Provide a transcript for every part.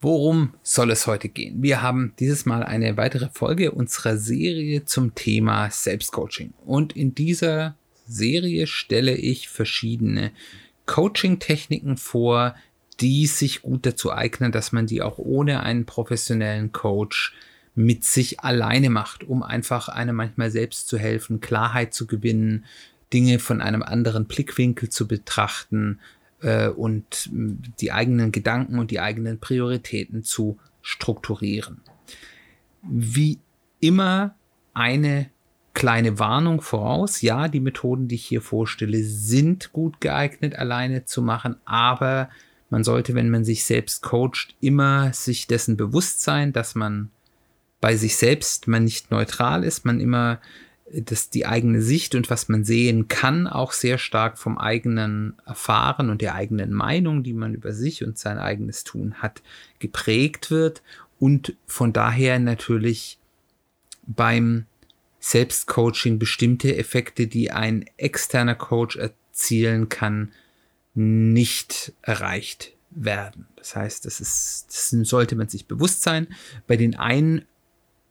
Worum soll es heute gehen? Wir haben dieses Mal eine weitere Folge unserer Serie zum Thema Selbstcoaching. Und in dieser Serie stelle ich verschiedene Coaching-Techniken vor, die sich gut dazu eignen, dass man die auch ohne einen professionellen Coach mit sich alleine macht, um einfach einem manchmal selbst zu helfen, Klarheit zu gewinnen, Dinge von einem anderen Blickwinkel zu betrachten äh, und die eigenen Gedanken und die eigenen Prioritäten zu strukturieren. Wie immer eine kleine Warnung voraus. Ja, die Methoden, die ich hier vorstelle, sind gut geeignet, alleine zu machen, aber man sollte, wenn man sich selbst coacht, immer sich dessen bewusst sein, dass man bei sich selbst man nicht neutral ist, man immer dass die eigene Sicht und was man sehen kann, auch sehr stark vom eigenen Erfahren und der eigenen Meinung, die man über sich und sein eigenes Tun hat, geprägt wird und von daher natürlich beim Selbstcoaching bestimmte Effekte, die ein externer Coach erzielen kann, nicht erreicht werden. Das heißt, das ist, das sollte man sich bewusst sein. Bei den einen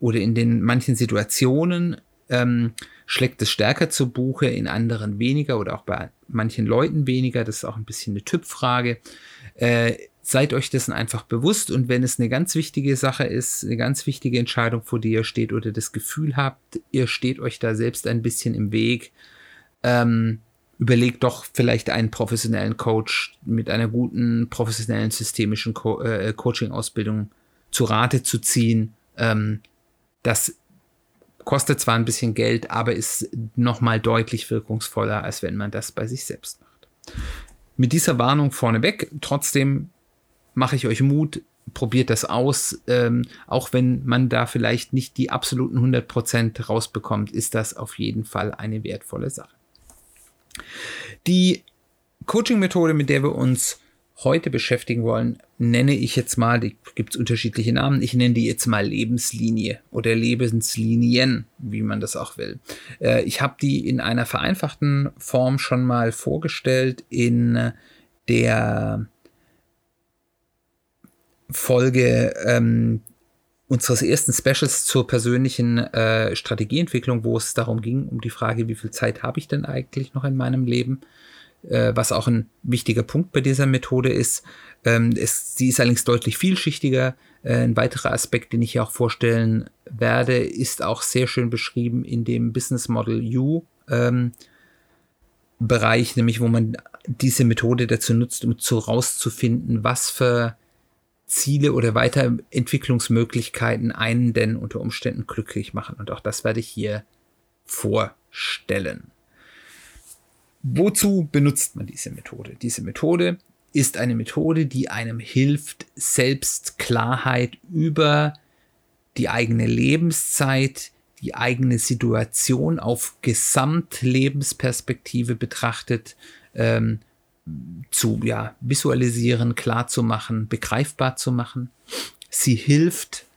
oder in den manchen Situationen ähm, schlägt es stärker zu Buche, in anderen weniger oder auch bei manchen Leuten weniger. Das ist auch ein bisschen eine Typfrage. Äh, seid euch dessen einfach bewusst und wenn es eine ganz wichtige Sache ist, eine ganz wichtige Entscheidung, vor der ihr steht oder das Gefühl habt, ihr steht euch da selbst ein bisschen im Weg, ähm, überlegt doch vielleicht einen professionellen Coach mit einer guten professionellen systemischen Co äh, Coaching-Ausbildung zu Rate zu ziehen. Ähm, das kostet zwar ein bisschen Geld, aber ist nochmal deutlich wirkungsvoller, als wenn man das bei sich selbst macht. Mit dieser Warnung vorneweg, trotzdem mache ich euch Mut, probiert das aus. Ähm, auch wenn man da vielleicht nicht die absoluten 100% rausbekommt, ist das auf jeden Fall eine wertvolle Sache. Die Coaching-Methode, mit der wir uns heute beschäftigen wollen, nenne ich jetzt mal, die gibt es unterschiedliche Namen, ich nenne die jetzt mal Lebenslinie oder Lebenslinien, wie man das auch will. Äh, ich habe die in einer vereinfachten Form schon mal vorgestellt in der Folge ähm, unseres ersten Specials zur persönlichen äh, Strategieentwicklung, wo es darum ging, um die Frage, wie viel Zeit habe ich denn eigentlich noch in meinem Leben? Äh, was auch ein wichtiger Punkt bei dieser Methode ist. Ähm, es, sie ist allerdings deutlich vielschichtiger. Äh, ein weiterer Aspekt, den ich hier auch vorstellen werde, ist auch sehr schön beschrieben in dem Business Model U. Ähm, Bereich, nämlich wo man diese Methode dazu nutzt, um zu rauszufinden, was für Ziele oder Weiterentwicklungsmöglichkeiten einen denn unter Umständen glücklich machen. Und auch das werde ich hier vorstellen. Wozu benutzt man diese Methode? Diese Methode ist eine Methode, die einem hilft, selbst Klarheit über die eigene Lebenszeit, die eigene Situation auf Gesamtlebensperspektive betrachtet, ähm, zu ja, visualisieren, klar zu machen, begreifbar zu machen. Sie hilft,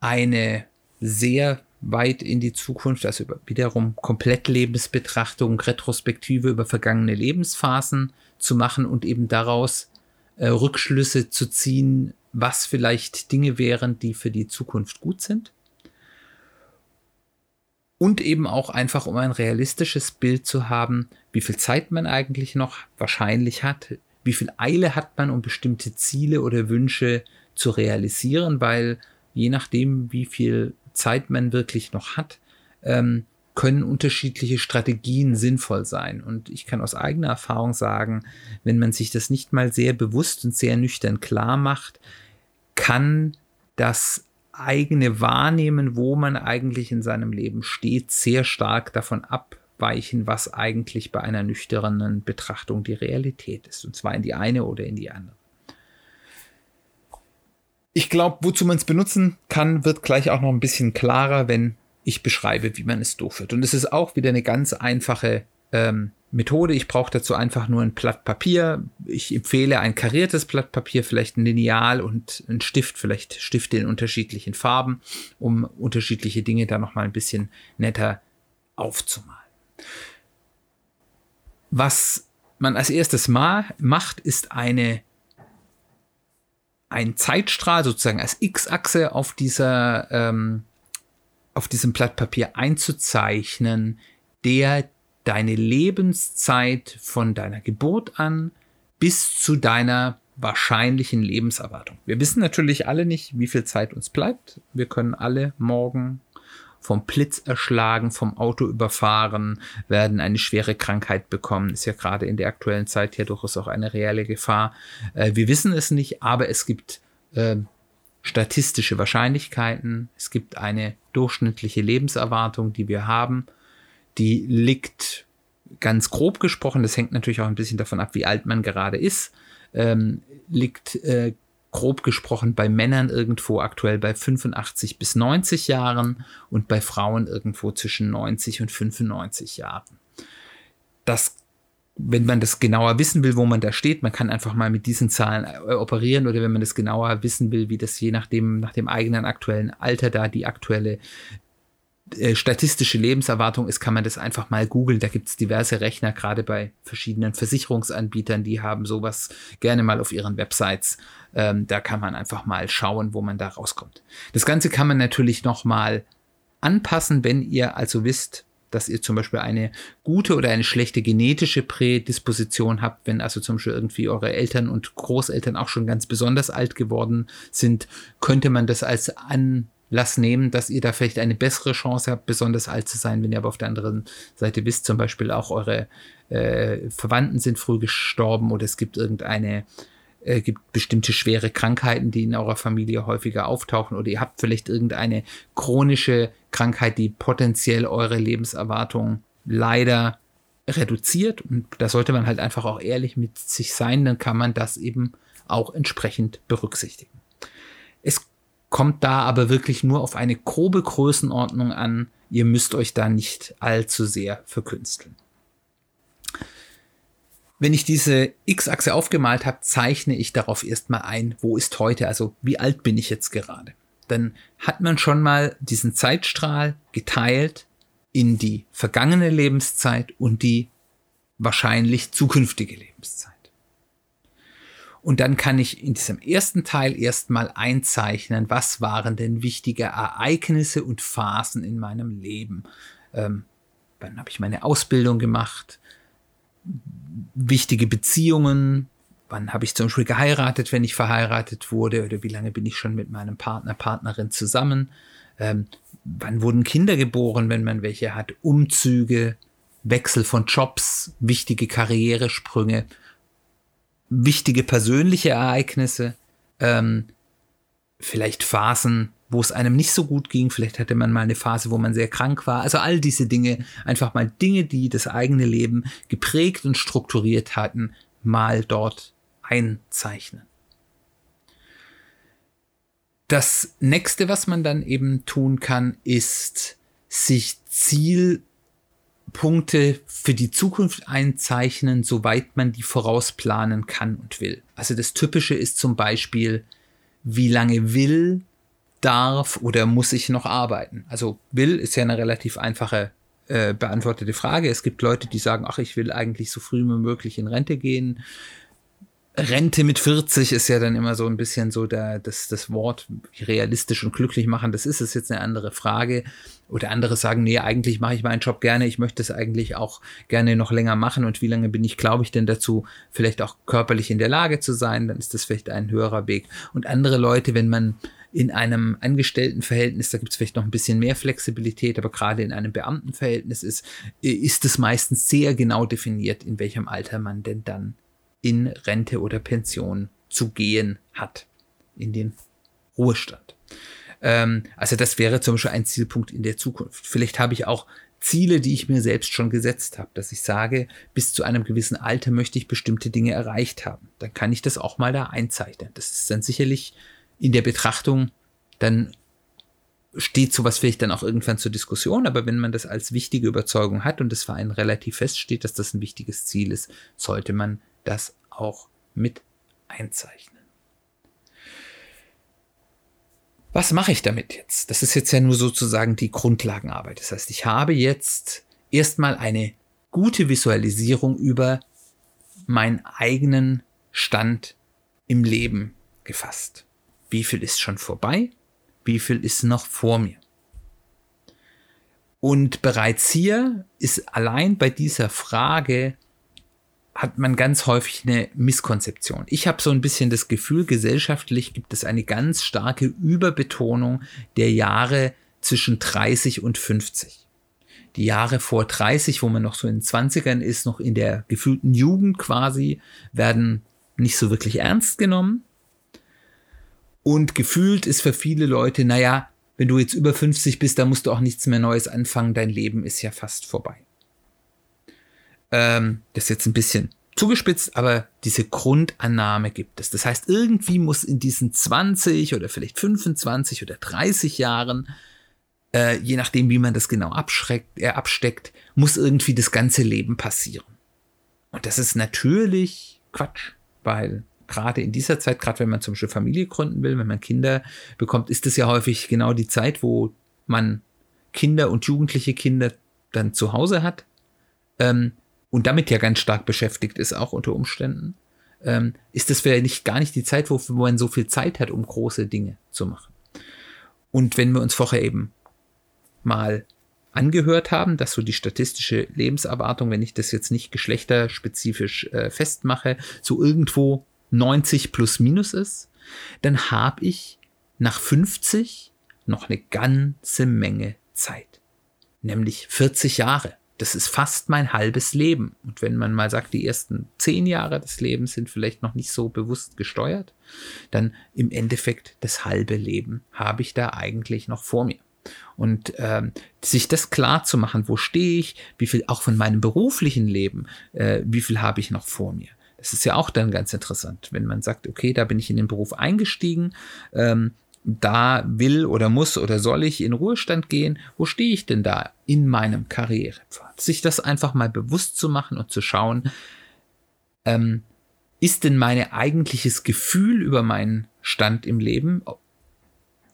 eine sehr weit in die Zukunft, also wiederum Komplettlebensbetrachtung, Retrospektive über vergangene Lebensphasen zu machen und eben daraus äh, Rückschlüsse zu ziehen, was vielleicht Dinge wären, die für die Zukunft gut sind. Und eben auch einfach, um ein realistisches Bild zu haben, wie viel Zeit man eigentlich noch wahrscheinlich hat, wie viel Eile hat man, um bestimmte Ziele oder Wünsche zu realisieren, weil je nachdem, wie viel Zeit man wirklich noch hat, ähm, können unterschiedliche Strategien sinnvoll sein. Und ich kann aus eigener Erfahrung sagen, wenn man sich das nicht mal sehr bewusst und sehr nüchtern klar macht, kann das eigene Wahrnehmen, wo man eigentlich in seinem Leben steht, sehr stark davon abweichen, was eigentlich bei einer nüchternen Betrachtung die Realität ist. Und zwar in die eine oder in die andere. Ich glaube, wozu man es benutzen kann, wird gleich auch noch ein bisschen klarer, wenn ich beschreibe, wie man es durchführt. Und es ist auch wieder eine ganz einfache ähm, Methode. Ich brauche dazu einfach nur ein Blatt Papier. Ich empfehle ein kariertes Blatt Papier, vielleicht ein Lineal und ein Stift, vielleicht Stifte in unterschiedlichen Farben, um unterschiedliche Dinge da nochmal ein bisschen netter aufzumalen. Was man als erstes mal macht, ist eine ein Zeitstrahl sozusagen als X-Achse auf dieser ähm, auf diesem Blatt Papier einzuzeichnen, der deine Lebenszeit von deiner Geburt an bis zu deiner wahrscheinlichen Lebenserwartung. Wir wissen natürlich alle nicht, wie viel Zeit uns bleibt. Wir können alle morgen vom Blitz erschlagen, vom Auto überfahren, werden eine schwere Krankheit bekommen. Ist ja gerade in der aktuellen Zeit ja durchaus auch eine reelle Gefahr. Äh, wir wissen es nicht, aber es gibt äh, statistische Wahrscheinlichkeiten. Es gibt eine durchschnittliche Lebenserwartung, die wir haben. Die liegt ganz grob gesprochen, das hängt natürlich auch ein bisschen davon ab, wie alt man gerade ist, ähm, liegt äh, grob gesprochen bei Männern irgendwo aktuell bei 85 bis 90 Jahren und bei Frauen irgendwo zwischen 90 und 95 Jahren. Das wenn man das genauer wissen will, wo man da steht, man kann einfach mal mit diesen Zahlen äh, operieren oder wenn man das genauer wissen will, wie das je nachdem, nach dem eigenen aktuellen Alter da die aktuelle statistische Lebenserwartung ist, kann man das einfach mal googeln. Da gibt es diverse Rechner, gerade bei verschiedenen Versicherungsanbietern, die haben sowas gerne mal auf ihren Websites. Ähm, da kann man einfach mal schauen, wo man da rauskommt. Das Ganze kann man natürlich noch mal anpassen, wenn ihr also wisst, dass ihr zum Beispiel eine gute oder eine schlechte genetische Prädisposition habt, wenn also zum Beispiel irgendwie eure Eltern und Großeltern auch schon ganz besonders alt geworden sind, könnte man das als an Lass nehmen, dass ihr da vielleicht eine bessere Chance habt, besonders alt zu sein, wenn ihr aber auf der anderen Seite wisst, zum Beispiel auch eure äh, Verwandten sind früh gestorben oder es gibt irgendeine, äh, gibt bestimmte schwere Krankheiten, die in eurer Familie häufiger auftauchen oder ihr habt vielleicht irgendeine chronische Krankheit, die potenziell eure Lebenserwartung leider reduziert und da sollte man halt einfach auch ehrlich mit sich sein, dann kann man das eben auch entsprechend berücksichtigen. Es kommt da aber wirklich nur auf eine grobe Größenordnung an. Ihr müsst euch da nicht allzu sehr verkünsteln. Wenn ich diese X-Achse aufgemalt habe, zeichne ich darauf erstmal ein, wo ist heute, also wie alt bin ich jetzt gerade. Dann hat man schon mal diesen Zeitstrahl geteilt in die vergangene Lebenszeit und die wahrscheinlich zukünftige Lebenszeit. Und dann kann ich in diesem ersten Teil erstmal einzeichnen, was waren denn wichtige Ereignisse und Phasen in meinem Leben. Ähm, wann habe ich meine Ausbildung gemacht? Wichtige Beziehungen. Wann habe ich zum Beispiel geheiratet, wenn ich verheiratet wurde? Oder wie lange bin ich schon mit meinem Partner, Partnerin zusammen? Ähm, wann wurden Kinder geboren, wenn man welche hat? Umzüge, Wechsel von Jobs, wichtige Karrieresprünge wichtige persönliche Ereignisse, ähm, vielleicht Phasen, wo es einem nicht so gut ging, vielleicht hatte man mal eine Phase, wo man sehr krank war. Also all diese Dinge, einfach mal Dinge, die das eigene Leben geprägt und strukturiert hatten, mal dort einzeichnen. Das nächste, was man dann eben tun kann, ist sich Ziel Punkte für die Zukunft einzeichnen, soweit man die vorausplanen kann und will. Also das Typische ist zum Beispiel, wie lange will, darf oder muss ich noch arbeiten? Also will ist ja eine relativ einfache äh, beantwortete Frage. Es gibt Leute, die sagen, ach, ich will eigentlich so früh wie möglich in Rente gehen. Rente mit 40 ist ja dann immer so ein bisschen so der, das, das Wort realistisch und glücklich machen. Das ist es jetzt eine andere Frage. Oder andere sagen, nee, eigentlich mache ich meinen Job gerne. Ich möchte es eigentlich auch gerne noch länger machen. Und wie lange bin ich, glaube ich, denn dazu, vielleicht auch körperlich in der Lage zu sein? Dann ist das vielleicht ein höherer Weg. Und andere Leute, wenn man in einem Angestelltenverhältnis, da gibt es vielleicht noch ein bisschen mehr Flexibilität, aber gerade in einem Beamtenverhältnis ist, ist es meistens sehr genau definiert, in welchem Alter man denn dann in Rente oder Pension zu gehen hat, in den Ruhestand. Ähm, also das wäre zum Beispiel ein Zielpunkt in der Zukunft. Vielleicht habe ich auch Ziele, die ich mir selbst schon gesetzt habe, dass ich sage, bis zu einem gewissen Alter möchte ich bestimmte Dinge erreicht haben. Dann kann ich das auch mal da einzeichnen. Das ist dann sicherlich in der Betrachtung, dann steht sowas vielleicht dann auch irgendwann zur Diskussion, aber wenn man das als wichtige Überzeugung hat und es für einen relativ feststeht, dass das ein wichtiges Ziel ist, sollte man das auch mit einzeichnen. Was mache ich damit jetzt? Das ist jetzt ja nur sozusagen die Grundlagenarbeit. Das heißt, ich habe jetzt erstmal eine gute Visualisierung über meinen eigenen Stand im Leben gefasst. Wie viel ist schon vorbei? Wie viel ist noch vor mir? Und bereits hier ist allein bei dieser Frage hat man ganz häufig eine Misskonzeption. Ich habe so ein bisschen das Gefühl, gesellschaftlich gibt es eine ganz starke Überbetonung der Jahre zwischen 30 und 50. Die Jahre vor 30, wo man noch so in den 20ern ist, noch in der gefühlten Jugend quasi, werden nicht so wirklich ernst genommen. Und gefühlt ist für viele Leute, naja, wenn du jetzt über 50 bist, dann musst du auch nichts mehr Neues anfangen, dein Leben ist ja fast vorbei. Ähm, das ist jetzt ein bisschen zugespitzt, aber diese Grundannahme gibt es. Das heißt, irgendwie muss in diesen 20 oder vielleicht 25 oder 30 Jahren, äh, je nachdem, wie man das genau abschreckt, äh, absteckt, muss irgendwie das ganze Leben passieren. Und das ist natürlich Quatsch, weil gerade in dieser Zeit, gerade wenn man zum Beispiel Familie gründen will, wenn man Kinder bekommt, ist es ja häufig genau die Zeit, wo man Kinder und jugendliche Kinder dann zu Hause hat. Ähm, und damit ja ganz stark beschäftigt ist, auch unter Umständen, ähm, ist das vielleicht nicht, gar nicht die Zeit, wo, man so viel Zeit hat, um große Dinge zu machen. Und wenn wir uns vorher eben mal angehört haben, dass so die statistische Lebenserwartung, wenn ich das jetzt nicht geschlechterspezifisch äh, festmache, so irgendwo 90 plus minus ist, dann habe ich nach 50 noch eine ganze Menge Zeit. Nämlich 40 Jahre das ist fast mein halbes Leben. Und wenn man mal sagt, die ersten zehn Jahre des Lebens sind vielleicht noch nicht so bewusst gesteuert, dann im Endeffekt das halbe Leben habe ich da eigentlich noch vor mir. Und ähm, sich das klar zu machen, wo stehe ich, wie viel auch von meinem beruflichen Leben, äh, wie viel habe ich noch vor mir. Das ist ja auch dann ganz interessant, wenn man sagt, okay, da bin ich in den Beruf eingestiegen, ähm, da will oder muss oder soll ich in Ruhestand gehen? Wo stehe ich denn da in meinem Karrierepfad? Sich das einfach mal bewusst zu machen und zu schauen, ähm, ist denn mein eigentliches Gefühl über meinen Stand im Leben,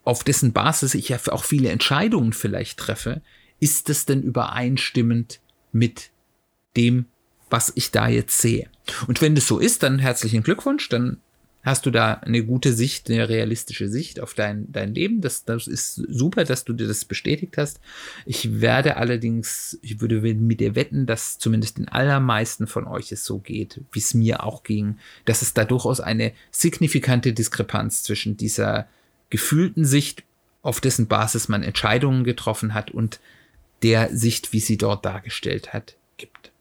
auf dessen Basis ich ja auch viele Entscheidungen vielleicht treffe, ist das denn übereinstimmend mit dem, was ich da jetzt sehe? Und wenn das so ist, dann herzlichen Glückwunsch, dann hast du da eine gute Sicht, eine realistische Sicht auf dein, dein Leben. Das, das ist super, dass du dir das bestätigt hast. Ich werde allerdings, ich würde mit dir wetten, dass zumindest den allermeisten von euch es so geht, wie es mir auch ging, dass es da durchaus eine signifikante Diskrepanz zwischen dieser gefühlten Sicht, auf dessen Basis man Entscheidungen getroffen hat und der Sicht, wie sie dort dargestellt hat, gibt.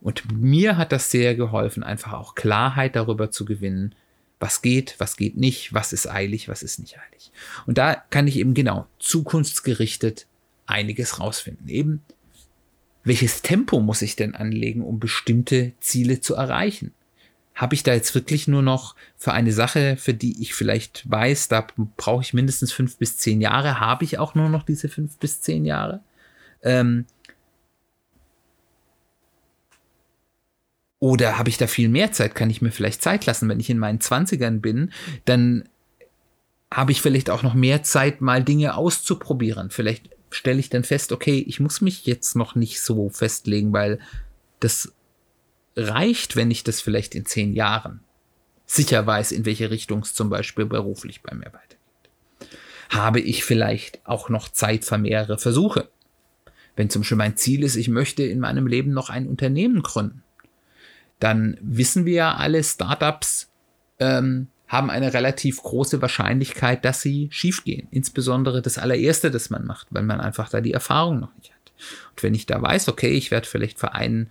Und mir hat das sehr geholfen, einfach auch Klarheit darüber zu gewinnen, was geht, was geht nicht, was ist eilig, was ist nicht eilig. Und da kann ich eben genau zukunftsgerichtet einiges rausfinden. Eben, welches Tempo muss ich denn anlegen, um bestimmte Ziele zu erreichen? Habe ich da jetzt wirklich nur noch für eine Sache, für die ich vielleicht weiß, da brauche ich mindestens fünf bis zehn Jahre, habe ich auch nur noch diese fünf bis zehn Jahre? Ähm, Oder habe ich da viel mehr Zeit? Kann ich mir vielleicht Zeit lassen, wenn ich in meinen Zwanzigern bin? Dann habe ich vielleicht auch noch mehr Zeit, mal Dinge auszuprobieren. Vielleicht stelle ich dann fest, okay, ich muss mich jetzt noch nicht so festlegen, weil das reicht, wenn ich das vielleicht in zehn Jahren sicher weiß, in welche Richtung es zum Beispiel beruflich bei mir weitergeht. Habe ich vielleicht auch noch Zeit für mehrere Versuche? Wenn zum Beispiel mein Ziel ist, ich möchte in meinem Leben noch ein Unternehmen gründen dann wissen wir ja alle, Startups ähm, haben eine relativ große Wahrscheinlichkeit, dass sie schiefgehen. Insbesondere das allererste, das man macht, weil man einfach da die Erfahrung noch nicht hat. Und wenn ich da weiß, okay, ich werde vielleicht für einen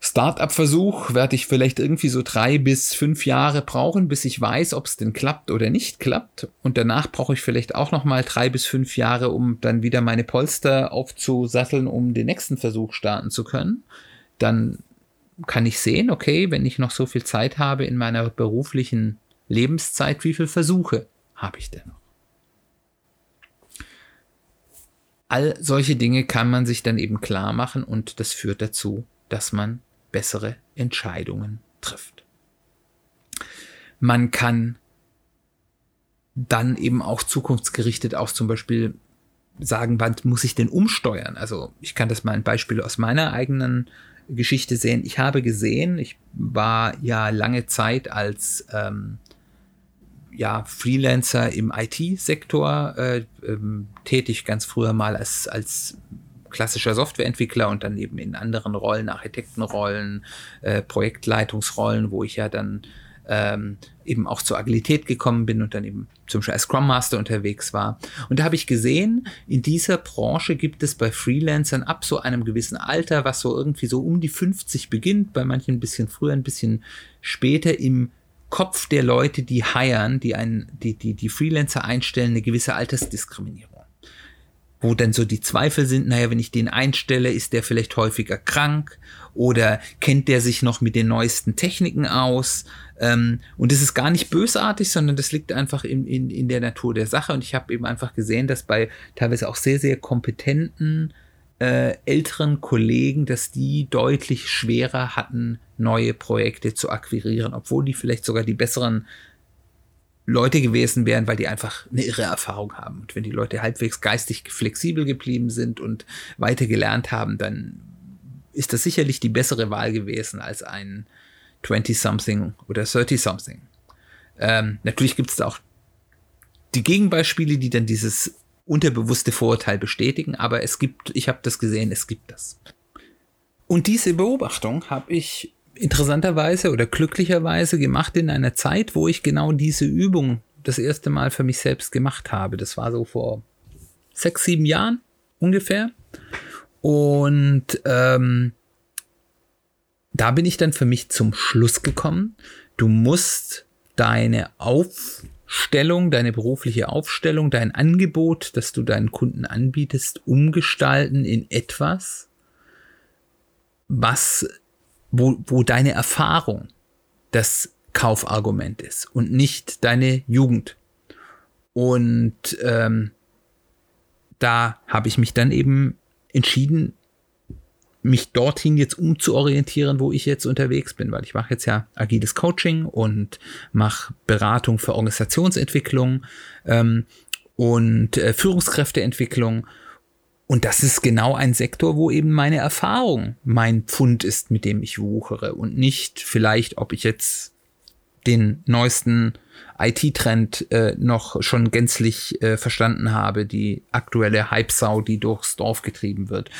Startup-Versuch werde ich vielleicht irgendwie so drei bis fünf Jahre brauchen, bis ich weiß, ob es denn klappt oder nicht klappt. Und danach brauche ich vielleicht auch noch mal drei bis fünf Jahre, um dann wieder meine Polster aufzusatteln, um den nächsten Versuch starten zu können. Dann kann ich sehen, okay, wenn ich noch so viel Zeit habe in meiner beruflichen Lebenszeit, wie viele Versuche habe ich denn noch? All solche Dinge kann man sich dann eben klar machen und das führt dazu, dass man bessere Entscheidungen trifft. Man kann dann eben auch zukunftsgerichtet auch zum Beispiel sagen, wann muss ich denn umsteuern? Also ich kann das mal ein Beispiel aus meiner eigenen Geschichte sehen. Ich habe gesehen, ich war ja lange Zeit als ähm, ja, Freelancer im IT-Sektor äh, ähm, tätig, ganz früher mal als, als klassischer Softwareentwickler und dann eben in anderen Rollen, Architektenrollen, äh, Projektleitungsrollen, wo ich ja dann ähm, eben auch zur Agilität gekommen bin und dann eben zum Beispiel als Scrum Master unterwegs war. Und da habe ich gesehen, in dieser Branche gibt es bei Freelancern ab so einem gewissen Alter, was so irgendwie so um die 50 beginnt, bei manchen ein bisschen früher, ein bisschen später im Kopf der Leute, die hiren, die einen, die, die, die Freelancer einstellen, eine gewisse Altersdiskriminierung wo dann so die Zweifel sind, naja, wenn ich den einstelle, ist der vielleicht häufiger krank oder kennt der sich noch mit den neuesten Techniken aus? Ähm, und das ist gar nicht bösartig, sondern das liegt einfach in, in, in der Natur der Sache. Und ich habe eben einfach gesehen, dass bei teilweise auch sehr, sehr kompetenten äh, älteren Kollegen, dass die deutlich schwerer hatten, neue Projekte zu akquirieren, obwohl die vielleicht sogar die besseren Leute gewesen wären, weil die einfach eine irre Erfahrung haben. Und wenn die Leute halbwegs geistig flexibel geblieben sind und weiter gelernt haben, dann ist das sicherlich die bessere Wahl gewesen als ein 20-something oder 30-something. Ähm, natürlich gibt es da auch die Gegenbeispiele, die dann dieses unterbewusste Vorurteil bestätigen, aber es gibt, ich habe das gesehen, es gibt das. Und diese Beobachtung habe ich interessanterweise oder glücklicherweise gemacht in einer Zeit, wo ich genau diese Übung das erste Mal für mich selbst gemacht habe. Das war so vor sechs, sieben Jahren ungefähr. Und ähm, da bin ich dann für mich zum Schluss gekommen. Du musst deine Aufstellung, deine berufliche Aufstellung, dein Angebot, das du deinen Kunden anbietest, umgestalten in etwas, was wo, wo deine Erfahrung das Kaufargument ist und nicht deine Jugend. Und ähm, da habe ich mich dann eben entschieden, mich dorthin jetzt umzuorientieren, wo ich jetzt unterwegs bin, weil ich mache jetzt ja agiles Coaching und mache Beratung für Organisationsentwicklung ähm, und äh, Führungskräfteentwicklung und das ist genau ein Sektor, wo eben meine Erfahrung mein Pfund ist, mit dem ich wuchere und nicht vielleicht, ob ich jetzt den neuesten IT-Trend äh, noch schon gänzlich äh, verstanden habe, die aktuelle Hype-Sau, die durchs Dorf getrieben wird.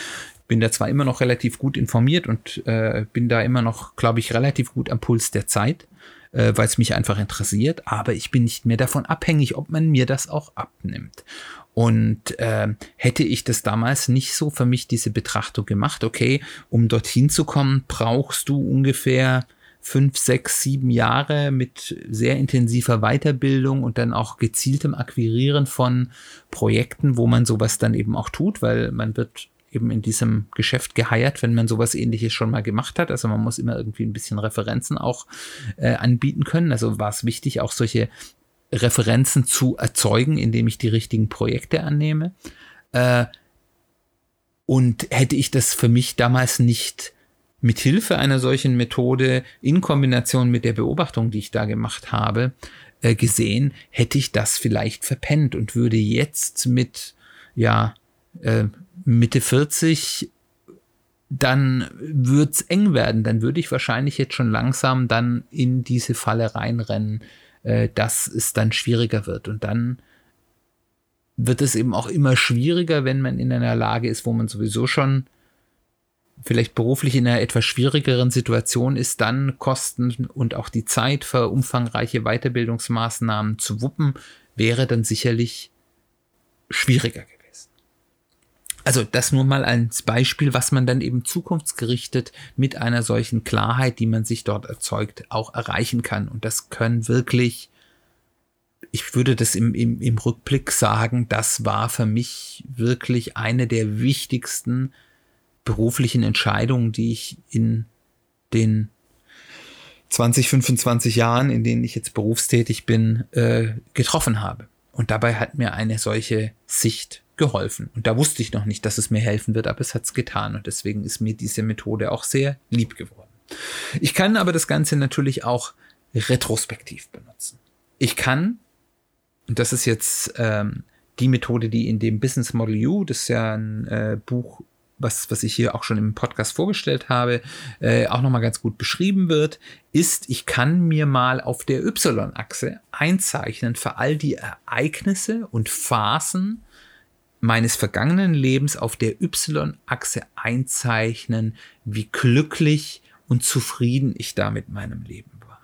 Bin da zwar immer noch relativ gut informiert und äh, bin da immer noch, glaube ich, relativ gut am Puls der Zeit, äh, weil es mich einfach interessiert, aber ich bin nicht mehr davon abhängig, ob man mir das auch abnimmt. Und äh, hätte ich das damals nicht so für mich diese Betrachtung gemacht, okay, um dorthin zu kommen, brauchst du ungefähr fünf, sechs, sieben Jahre mit sehr intensiver Weiterbildung und dann auch gezieltem Akquirieren von Projekten, wo man sowas dann eben auch tut, weil man wird eben in diesem Geschäft geheiert, wenn man sowas ähnliches schon mal gemacht hat. Also man muss immer irgendwie ein bisschen Referenzen auch äh, anbieten können. Also war es wichtig, auch solche Referenzen zu erzeugen, indem ich die richtigen Projekte annehme. Äh, und hätte ich das für mich damals nicht mit Hilfe einer solchen Methode in Kombination mit der Beobachtung, die ich da gemacht habe, äh, gesehen, hätte ich das vielleicht verpennt und würde jetzt mit, ja, äh, Mitte 40 dann wird's eng werden. Dann würde ich wahrscheinlich jetzt schon langsam dann in diese Falle reinrennen, äh, dass es dann schwieriger wird. Und dann wird es eben auch immer schwieriger, wenn man in einer Lage ist, wo man sowieso schon vielleicht beruflich in einer etwas schwierigeren Situation ist, dann Kosten und auch die Zeit für umfangreiche Weiterbildungsmaßnahmen zu wuppen, wäre dann sicherlich schwieriger gewesen. Also das nur mal als Beispiel, was man dann eben zukunftsgerichtet mit einer solchen Klarheit, die man sich dort erzeugt, auch erreichen kann. Und das können wirklich, ich würde das im, im, im Rückblick sagen, das war für mich wirklich eine der wichtigsten beruflichen Entscheidungen, die ich in den 20, 25 Jahren, in denen ich jetzt berufstätig bin, äh, getroffen habe. Und dabei hat mir eine solche Sicht geholfen. Und da wusste ich noch nicht, dass es mir helfen wird, aber es hat es getan. Und deswegen ist mir diese Methode auch sehr lieb geworden. Ich kann aber das Ganze natürlich auch retrospektiv benutzen. Ich kann, und das ist jetzt ähm, die Methode, die in dem Business Model U, das ist ja ein äh, Buch was, was ich hier auch schon im Podcast vorgestellt habe, äh, auch nochmal ganz gut beschrieben wird, ist, ich kann mir mal auf der Y-Achse einzeichnen für all die Ereignisse und Phasen meines vergangenen Lebens auf der Y-Achse einzeichnen, wie glücklich und zufrieden ich da mit meinem Leben war.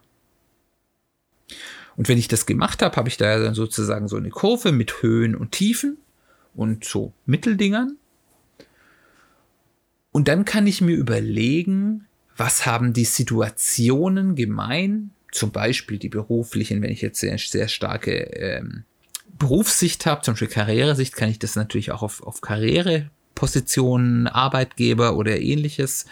Und wenn ich das gemacht habe, habe ich da dann sozusagen so eine Kurve mit Höhen und Tiefen und so Mitteldingern. Und dann kann ich mir überlegen, was haben die Situationen gemein, zum Beispiel die beruflichen, wenn ich jetzt sehr, sehr starke ähm, Berufssicht habe, zum Beispiel Karrieresicht, kann ich das natürlich auch auf, auf Karrierepositionen, Arbeitgeber oder ähnliches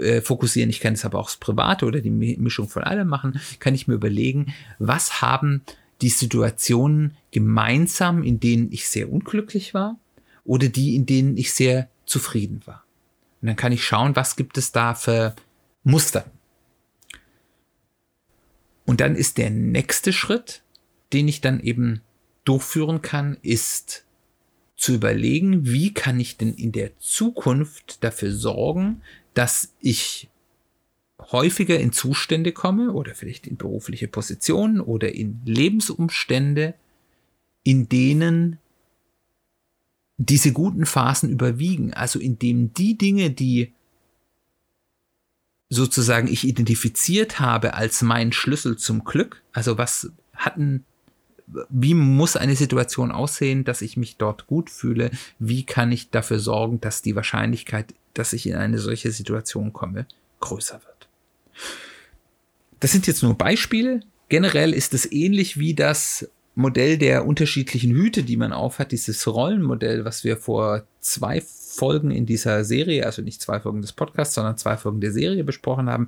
äh, fokussieren. Ich kann es aber auch das Private oder die Mischung von allem machen. Kann ich mir überlegen, was haben die Situationen gemeinsam, in denen ich sehr unglücklich war oder die, in denen ich sehr zufrieden war. Und dann kann ich schauen, was gibt es da für Muster. Und dann ist der nächste Schritt, den ich dann eben durchführen kann, ist zu überlegen, wie kann ich denn in der Zukunft dafür sorgen, dass ich häufiger in Zustände komme oder vielleicht in berufliche Positionen oder in Lebensumstände, in denen diese guten Phasen überwiegen. Also indem die Dinge, die sozusagen ich identifiziert habe als mein Schlüssel zum Glück, also was hatten, wie muss eine Situation aussehen, dass ich mich dort gut fühle? Wie kann ich dafür sorgen, dass die Wahrscheinlichkeit, dass ich in eine solche Situation komme, größer wird? Das sind jetzt nur Beispiele. Generell ist es ähnlich wie das Modell der unterschiedlichen Hüte, die man aufhat, dieses Rollenmodell, was wir vor zwei Folgen in dieser Serie, also nicht zwei Folgen des Podcasts, sondern zwei Folgen der Serie besprochen haben,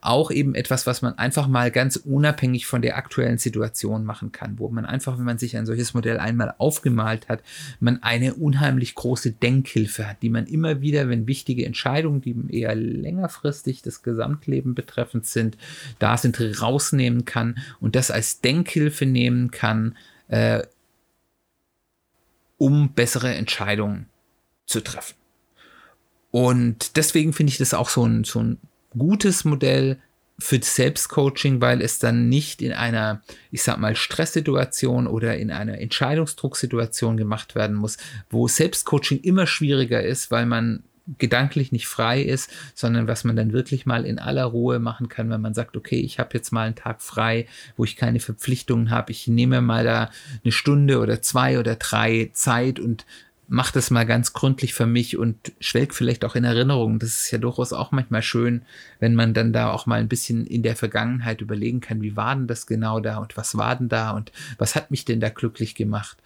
auch eben etwas, was man einfach mal ganz unabhängig von der aktuellen Situation machen kann, wo man einfach, wenn man sich ein solches Modell einmal aufgemalt hat, man eine unheimlich große Denkhilfe hat, die man immer wieder, wenn wichtige Entscheidungen, die eher längerfristig das Gesamtleben betreffend sind, da sind, rausnehmen kann und das als Denkhilfe nehmen kann, äh, um bessere Entscheidungen zu treffen. Und deswegen finde ich das auch so ein, so ein gutes Modell für Selbstcoaching, weil es dann nicht in einer, ich sag mal, Stresssituation oder in einer Entscheidungsdrucksituation gemacht werden muss, wo Selbstcoaching immer schwieriger ist, weil man gedanklich nicht frei ist, sondern was man dann wirklich mal in aller Ruhe machen kann, wenn man sagt, okay, ich habe jetzt mal einen Tag frei, wo ich keine Verpflichtungen habe, ich nehme mal da eine Stunde oder zwei oder drei Zeit und mach das mal ganz gründlich für mich und schwelg vielleicht auch in Erinnerungen. Das ist ja durchaus auch manchmal schön, wenn man dann da auch mal ein bisschen in der Vergangenheit überlegen kann, wie war denn das genau da und was war denn da und was hat mich denn da glücklich gemacht?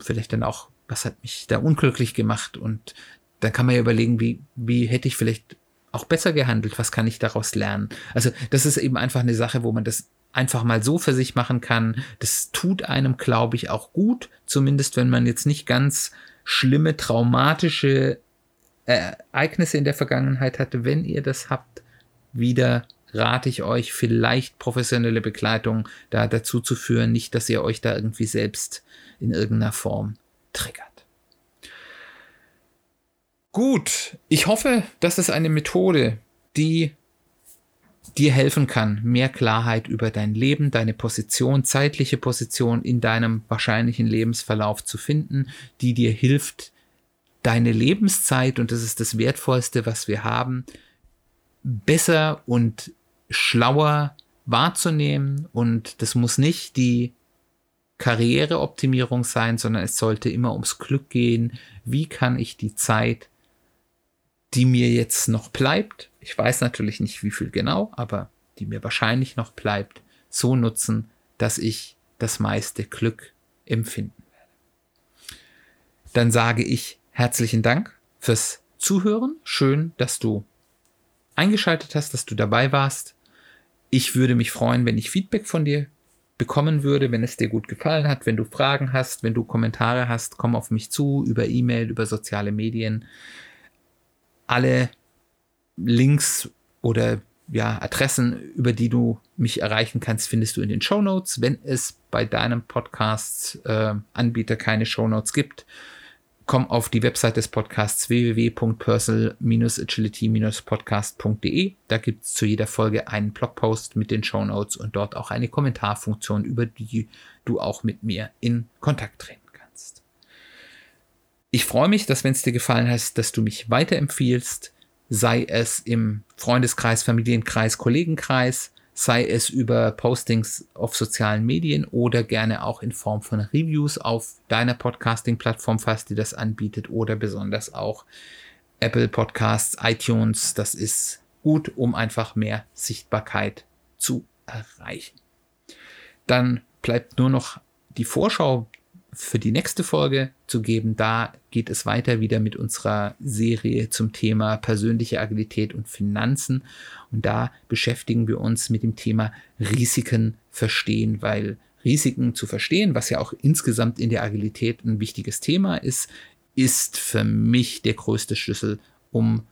Vielleicht dann auch, was hat mich da unglücklich gemacht? Und dann kann man ja überlegen, wie, wie hätte ich vielleicht auch besser gehandelt? Was kann ich daraus lernen? Also, das ist eben einfach eine Sache, wo man das einfach mal so für sich machen kann. Das tut einem, glaube ich, auch gut, zumindest wenn man jetzt nicht ganz schlimme, traumatische Ereignisse in der Vergangenheit hatte, wenn ihr das habt, wieder rate ich euch, vielleicht professionelle Begleitung da dazu zu führen, nicht, dass ihr euch da irgendwie selbst in irgendeiner Form triggert. Gut, ich hoffe, das ist eine Methode, die dir helfen kann, mehr Klarheit über dein Leben, deine Position, zeitliche Position in deinem wahrscheinlichen Lebensverlauf zu finden, die dir hilft, deine Lebenszeit, und das ist das Wertvollste, was wir haben, besser und schlauer wahrzunehmen. Und das muss nicht die Karriereoptimierung sein, sondern es sollte immer ums Glück gehen. Wie kann ich die Zeit, die mir jetzt noch bleibt, ich weiß natürlich nicht, wie viel genau, aber die mir wahrscheinlich noch bleibt, so nutzen, dass ich das meiste Glück empfinden werde. Dann sage ich herzlichen Dank fürs Zuhören. Schön, dass du eingeschaltet hast, dass du dabei warst. Ich würde mich freuen, wenn ich Feedback von dir bekommen würde, wenn es dir gut gefallen hat, wenn du Fragen hast, wenn du Kommentare hast, komm auf mich zu über E-Mail, über soziale Medien. Alle Links oder ja, Adressen, über die du mich erreichen kannst, findest du in den Show Notes. Wenn es bei deinem Podcast-Anbieter äh, keine Show Notes gibt, komm auf die Website des Podcasts www.personal-agility-podcast.de. Da gibt es zu jeder Folge einen Blogpost mit den Show Notes und dort auch eine Kommentarfunktion, über die du auch mit mir in Kontakt treten kannst. Ich freue mich, dass wenn es dir gefallen hat, dass du mich weiterempfiehlst, sei es im Freundeskreis, Familienkreis, Kollegenkreis, sei es über Postings auf sozialen Medien oder gerne auch in Form von Reviews auf deiner Podcasting-Plattform, falls die das anbietet, oder besonders auch Apple Podcasts, iTunes. Das ist gut, um einfach mehr Sichtbarkeit zu erreichen. Dann bleibt nur noch die Vorschau für die nächste Folge zu geben. Da geht es weiter wieder mit unserer Serie zum Thema persönliche Agilität und Finanzen. Und da beschäftigen wir uns mit dem Thema Risiken verstehen, weil Risiken zu verstehen, was ja auch insgesamt in der Agilität ein wichtiges Thema ist, ist für mich der größte Schlüssel, um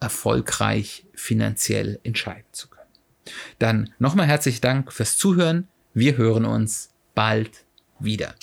erfolgreich finanziell entscheiden zu können. Dann nochmal herzlichen Dank fürs Zuhören. Wir hören uns bald wieder.